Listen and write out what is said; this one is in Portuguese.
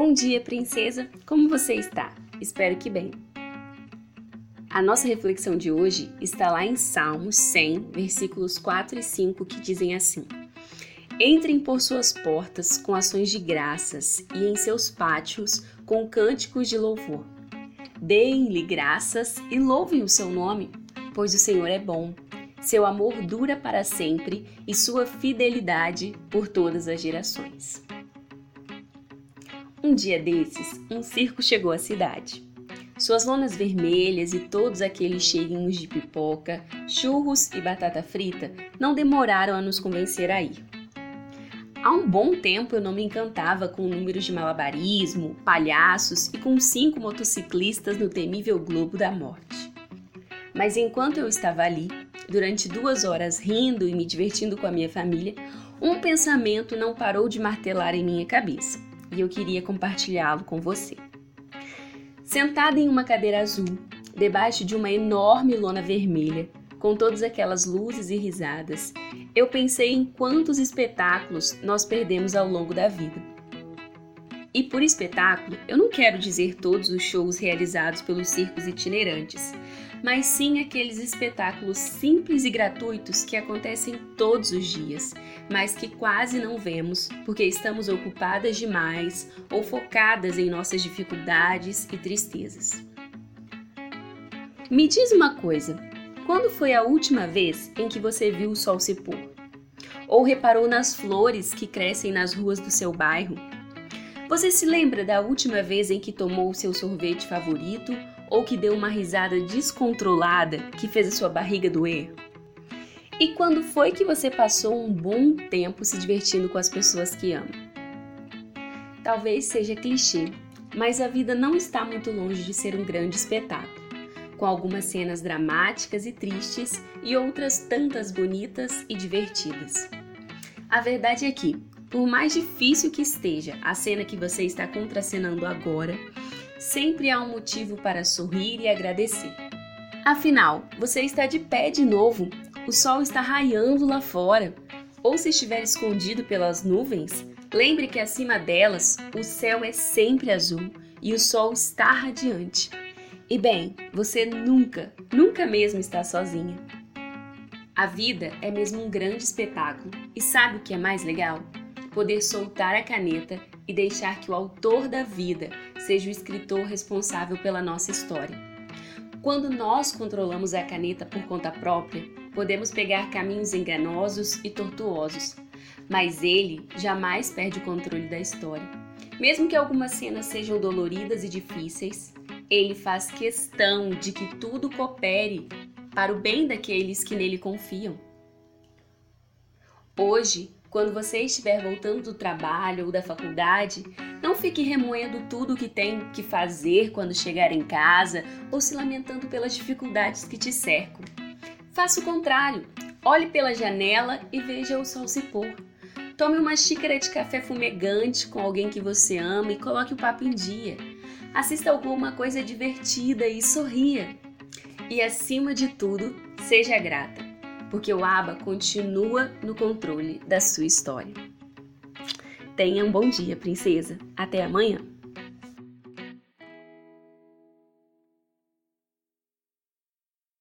Bom dia, princesa! Como você está? Espero que bem. A nossa reflexão de hoje está lá em Salmos 100, versículos 4 e 5, que dizem assim: Entrem por suas portas com ações de graças e em seus pátios com cânticos de louvor. Deem-lhe graças e louvem o seu nome, pois o Senhor é bom. Seu amor dura para sempre e sua fidelidade por todas as gerações. Um dia desses, um circo chegou à cidade. Suas lonas vermelhas e todos aqueles cheirinhos de pipoca, churros e batata frita não demoraram a nos convencer a ir. Há um bom tempo eu não me encantava com números de malabarismo, palhaços e com cinco motociclistas no temível Globo da Morte. Mas enquanto eu estava ali, durante duas horas rindo e me divertindo com a minha família, um pensamento não parou de martelar em minha cabeça e eu queria compartilhá-lo com você. Sentada em uma cadeira azul, debaixo de uma enorme lona vermelha, com todas aquelas luzes e risadas, eu pensei em quantos espetáculos nós perdemos ao longo da vida. E por espetáculo, eu não quero dizer todos os shows realizados pelos circos itinerantes, mas sim aqueles espetáculos simples e gratuitos que acontecem todos os dias, mas que quase não vemos porque estamos ocupadas demais ou focadas em nossas dificuldades e tristezas. Me diz uma coisa: quando foi a última vez em que você viu o sol se pôr? Ou reparou nas flores que crescem nas ruas do seu bairro? Você se lembra da última vez em que tomou o seu sorvete favorito ou que deu uma risada descontrolada que fez a sua barriga doer? E quando foi que você passou um bom tempo se divertindo com as pessoas que ama? Talvez seja clichê, mas a vida não está muito longe de ser um grande espetáculo, com algumas cenas dramáticas e tristes e outras tantas bonitas e divertidas. A verdade é que, por mais difícil que esteja a cena que você está contracenando agora, sempre há um motivo para sorrir e agradecer. Afinal, você está de pé de novo, o sol está raiando lá fora, ou se estiver escondido pelas nuvens, lembre que acima delas o céu é sempre azul e o sol está radiante. E bem, você nunca, nunca mesmo está sozinha. A vida é mesmo um grande espetáculo e sabe o que é mais legal? Poder soltar a caneta e deixar que o autor da vida seja o escritor responsável pela nossa história. Quando nós controlamos a caneta por conta própria, podemos pegar caminhos enganosos e tortuosos, mas ele jamais perde o controle da história. Mesmo que algumas cenas sejam doloridas e difíceis, ele faz questão de que tudo coopere para o bem daqueles que nele confiam. Hoje, quando você estiver voltando do trabalho ou da faculdade, não fique remoendo tudo o que tem que fazer quando chegar em casa ou se lamentando pelas dificuldades que te cercam. Faça o contrário. Olhe pela janela e veja o sol se pôr. Tome uma xícara de café fumegante com alguém que você ama e coloque o papo em dia. Assista alguma coisa divertida e sorria. E acima de tudo, seja grata porque o ABA continua no controle da sua história. Tenha um bom dia, princesa. Até amanhã.